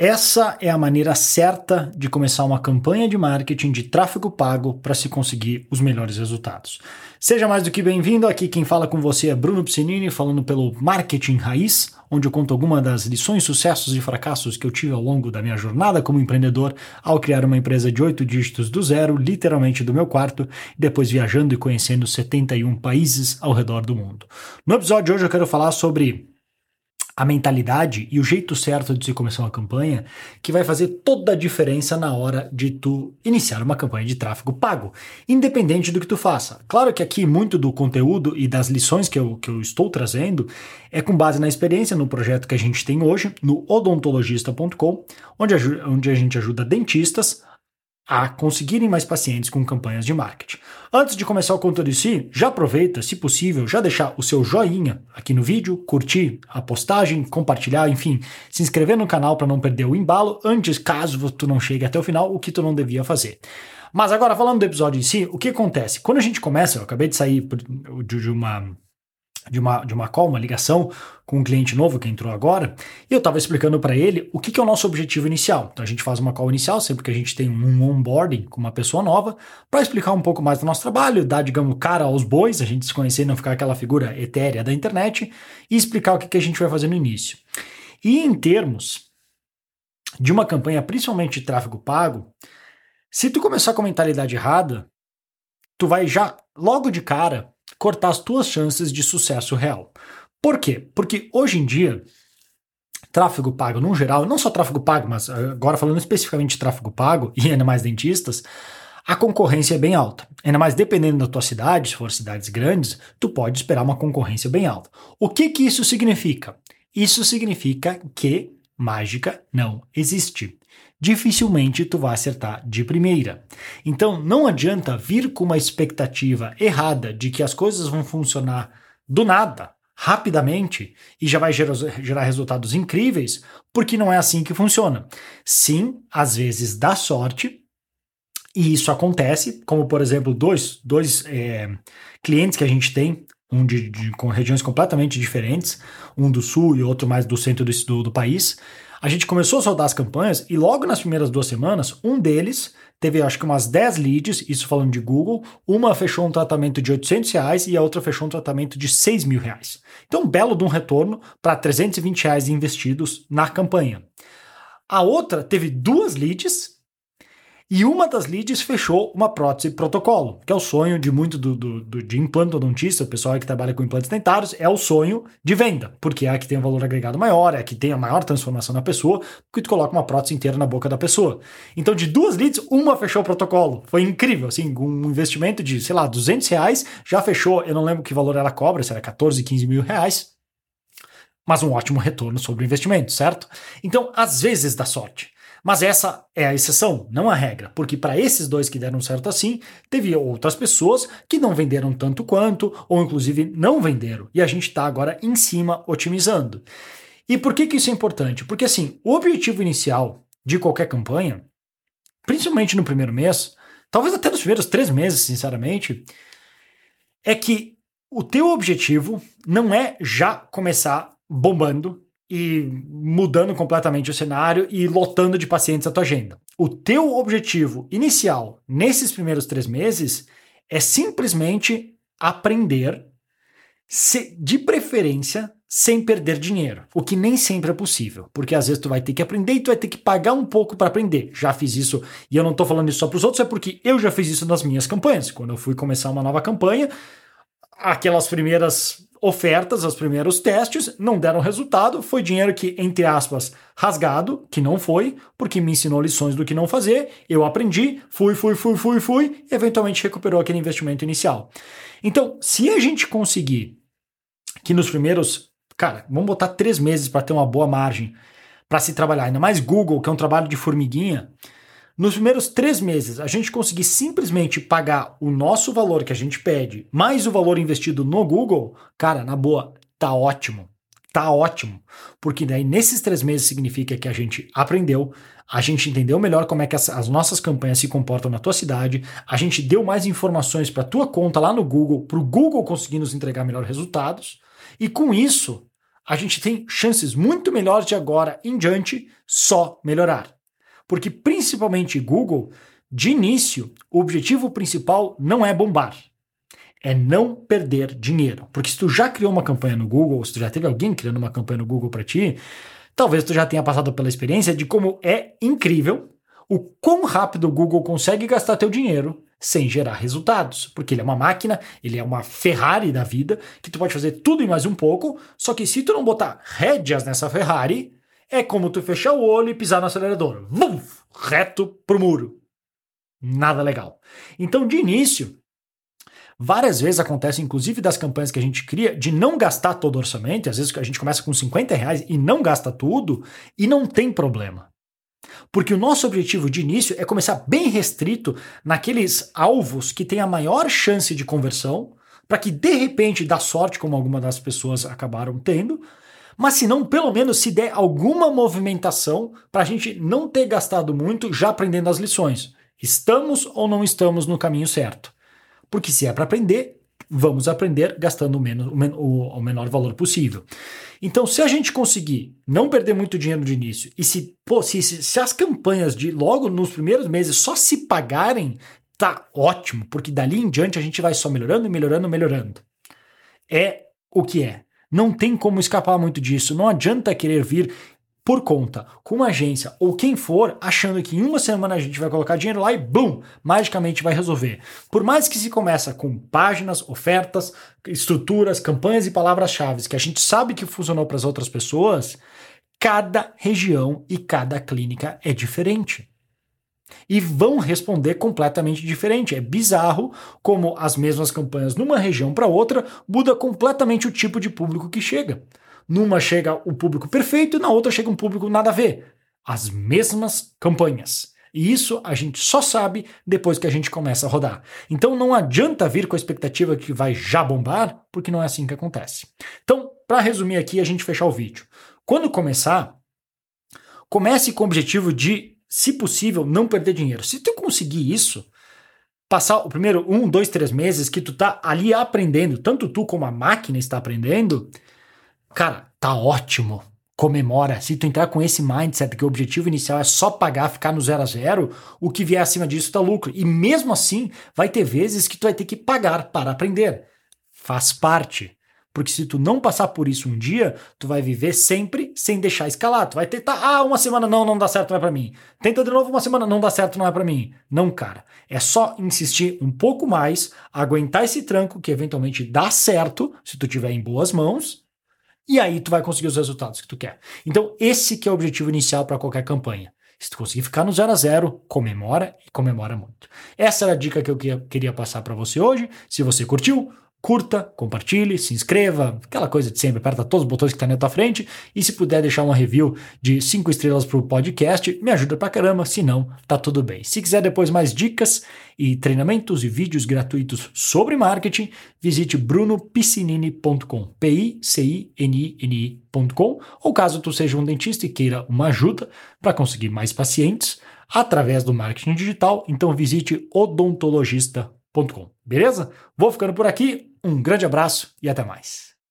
Essa é a maneira certa de começar uma campanha de marketing de tráfego pago para se conseguir os melhores resultados. Seja mais do que bem-vindo, aqui quem fala com você é Bruno Piscinini, falando pelo Marketing Raiz, onde eu conto algumas das lições, sucessos e fracassos que eu tive ao longo da minha jornada como empreendedor ao criar uma empresa de oito dígitos do zero, literalmente do meu quarto, e depois viajando e conhecendo 71 países ao redor do mundo. No episódio de hoje eu quero falar sobre a mentalidade e o jeito certo de se começar uma campanha que vai fazer toda a diferença na hora de tu iniciar uma campanha de tráfego pago, independente do que tu faça. Claro que aqui muito do conteúdo e das lições que eu, que eu estou trazendo é com base na experiência no projeto que a gente tem hoje, no odontologista.com, onde, onde a gente ajuda dentistas a conseguirem mais pacientes com campanhas de marketing. Antes de começar o conteúdo em si, já aproveita, se possível, já deixar o seu joinha aqui no vídeo, curtir a postagem, compartilhar, enfim, se inscrever no canal para não perder o embalo antes, caso tu não chegue até o final, o que tu não devia fazer. Mas agora, falando do episódio em si, o que acontece? Quando a gente começa, eu acabei de sair de uma de uma, de uma call, uma ligação com um cliente novo que entrou agora, e eu estava explicando para ele o que, que, é o nosso objetivo inicial. Então a gente faz uma call inicial, sempre que a gente tem um onboarding com uma pessoa nova, para explicar um pouco mais do nosso trabalho, dar, digamos, cara aos bois, a gente se conhecer e não ficar aquela figura etérea da internet, e explicar o que, que a gente vai fazer no início. E em termos de uma campanha, principalmente de tráfego pago, se tu começar com a mentalidade errada, tu vai já, logo de cara, cortar as tuas chances de sucesso real. Por quê? Porque hoje em dia, tráfego pago no geral, não só tráfego pago, mas agora falando especificamente de tráfego pago e ainda mais dentistas, a concorrência é bem alta. Ainda mais dependendo da tua cidade, se for cidades grandes, tu pode esperar uma concorrência bem alta. O que que isso significa? Isso significa que mágica não existe dificilmente tu vai acertar de primeira. Então não adianta vir com uma expectativa errada de que as coisas vão funcionar do nada, rapidamente e já vai gerar, resultados incríveis, porque não é assim que funciona. Sim, às vezes dá sorte, e isso acontece, como por exemplo, dois, dois é, clientes que a gente tem, um de, de, com regiões completamente diferentes, um do sul e outro mais do centro do, do país. A gente começou a soldar as campanhas e logo nas primeiras duas semanas, um deles teve acho que umas 10 leads, isso falando de Google, uma fechou um tratamento de 800 reais e a outra fechou um tratamento de 6 mil reais. Então, belo de um retorno para 320 reais investidos na campanha. A outra teve duas leads e uma das leads fechou uma prótese protocolo, que é o sonho de muito do, do, do de implantodontista, o pessoal que trabalha com implantes dentários, é o sonho de venda, porque é a que tem um valor agregado maior, é a que tem a maior transformação na pessoa, porque tu coloca uma prótese inteira na boca da pessoa. Então, de duas leads, uma fechou o protocolo. Foi incrível, assim, um investimento de, sei lá, 200 reais, já fechou, eu não lembro que valor ela cobra, se era 14, 15 mil reais, mas um ótimo retorno sobre o investimento, certo? Então, às vezes dá sorte. Mas essa é a exceção, não a regra, porque para esses dois que deram certo assim, teve outras pessoas que não venderam tanto quanto, ou inclusive não venderam, e a gente está agora em cima otimizando. E por que, que isso é importante? Porque assim, o objetivo inicial de qualquer campanha, principalmente no primeiro mês, talvez até nos primeiros três meses, sinceramente, é que o teu objetivo não é já começar bombando e mudando completamente o cenário e lotando de pacientes a tua agenda. O teu objetivo inicial nesses primeiros três meses é simplesmente aprender, se, de preferência, sem perder dinheiro, o que nem sempre é possível, porque às vezes tu vai ter que aprender e tu vai ter que pagar um pouco para aprender. Já fiz isso e eu não estou falando isso só para os outros, é porque eu já fiz isso nas minhas campanhas. Quando eu fui começar uma nova campanha, aquelas primeiras ofertas, os primeiros testes, não deram resultado, foi dinheiro que, entre aspas, rasgado, que não foi, porque me ensinou lições do que não fazer, eu aprendi, fui, fui, fui, fui, fui, eventualmente recuperou aquele investimento inicial. Então, se a gente conseguir que nos primeiros, cara, vamos botar três meses para ter uma boa margem para se trabalhar, ainda mais Google, que é um trabalho de formiguinha, nos primeiros três meses, a gente conseguir simplesmente pagar o nosso valor que a gente pede, mais o valor investido no Google, cara, na boa, tá ótimo. Tá ótimo. Porque daí nesses três meses significa que a gente aprendeu, a gente entendeu melhor como é que as, as nossas campanhas se comportam na tua cidade, a gente deu mais informações para tua conta lá no Google, para o Google conseguir nos entregar melhores resultados, e com isso a gente tem chances muito melhores de agora em diante só melhorar. Porque principalmente Google, de início, o objetivo principal não é bombar. É não perder dinheiro. Porque se tu já criou uma campanha no Google, se tu já teve alguém criando uma campanha no Google para ti, talvez tu já tenha passado pela experiência de como é incrível o quão rápido o Google consegue gastar teu dinheiro sem gerar resultados, porque ele é uma máquina, ele é uma Ferrari da vida, que tu pode fazer tudo e mais um pouco, só que se tu não botar rédeas nessa Ferrari, é como tu fechar o olho e pisar no acelerador. Vum, reto pro muro. Nada legal. Então, de início, várias vezes acontece, inclusive das campanhas que a gente cria, de não gastar todo o orçamento, às vezes a gente começa com 50 reais e não gasta tudo, e não tem problema. Porque o nosso objetivo de início é começar bem restrito naqueles alvos que têm a maior chance de conversão, para que de repente dá sorte, como algumas das pessoas acabaram tendo, mas se não, pelo menos se der alguma movimentação para a gente não ter gastado muito já aprendendo as lições. Estamos ou não estamos no caminho certo? Porque se é para aprender, vamos aprender gastando o, menos, o, menor valor possível. Então, se a gente conseguir não perder muito dinheiro de início e se, pô, se, se as campanhas de logo nos primeiros meses só se pagarem, tá ótimo, porque dali em diante a gente vai só melhorando, melhorando, melhorando. É o que é. Não tem como escapar muito disso. Não adianta querer vir por conta, com uma agência ou quem for, achando que em uma semana a gente vai colocar dinheiro lá e bum, magicamente vai resolver. Por mais que se começa com páginas, ofertas, estruturas, campanhas e palavras-chave que a gente sabe que funcionou para as outras pessoas, cada região e cada clínica é diferente. E vão responder completamente diferente. É bizarro como as mesmas campanhas numa região para outra muda completamente o tipo de público que chega. Numa chega o público perfeito, na outra chega um público nada a ver. As mesmas campanhas. E isso a gente só sabe depois que a gente começa a rodar. Então não adianta vir com a expectativa que vai já bombar, porque não é assim que acontece. Então, para resumir aqui, a gente fechar o vídeo. Quando começar, comece com o objetivo de, se possível, não perder dinheiro. Se tu conseguir isso, passar o primeiro um, dois, três meses que tu tá ali aprendendo, tanto tu como a máquina está aprendendo, Cara, tá ótimo. Comemora. Se tu entrar com esse mindset que o objetivo inicial é só pagar, ficar no zero a zero, o que vier acima disso tá lucro. E mesmo assim, vai ter vezes que tu vai ter que pagar para aprender. Faz parte. Porque se tu não passar por isso um dia, tu vai viver sempre sem deixar escalar. Tu vai tentar, ah, uma semana não, não dá certo, não é para mim. Tenta de novo uma semana, não dá certo, não é para mim. Não, cara. É só insistir um pouco mais, aguentar esse tranco que eventualmente dá certo se tu tiver em boas mãos e aí tu vai conseguir os resultados que tu quer. Então, esse que é o objetivo inicial para qualquer campanha. Se tu conseguir ficar no zero a zero, comemora e comemora muito. Essa era a dica que eu queria passar para você hoje. Se você curtiu, curta, compartilhe, se inscreva, aquela coisa de sempre, aperta todos os botões que estão tá na tua frente e se puder deixar uma review de 5 estrelas pro podcast, me ajuda pra caramba, se não, tá tudo bem. Se quiser depois mais dicas e treinamentos e vídeos gratuitos sobre marketing, visite brunopiscinini.com, p i c i n i n i.com, ou caso tu seja um dentista e queira uma ajuda para conseguir mais pacientes através do marketing digital, então visite odontologista.com. Beleza? Vou ficando por aqui. Um grande abraço e até mais.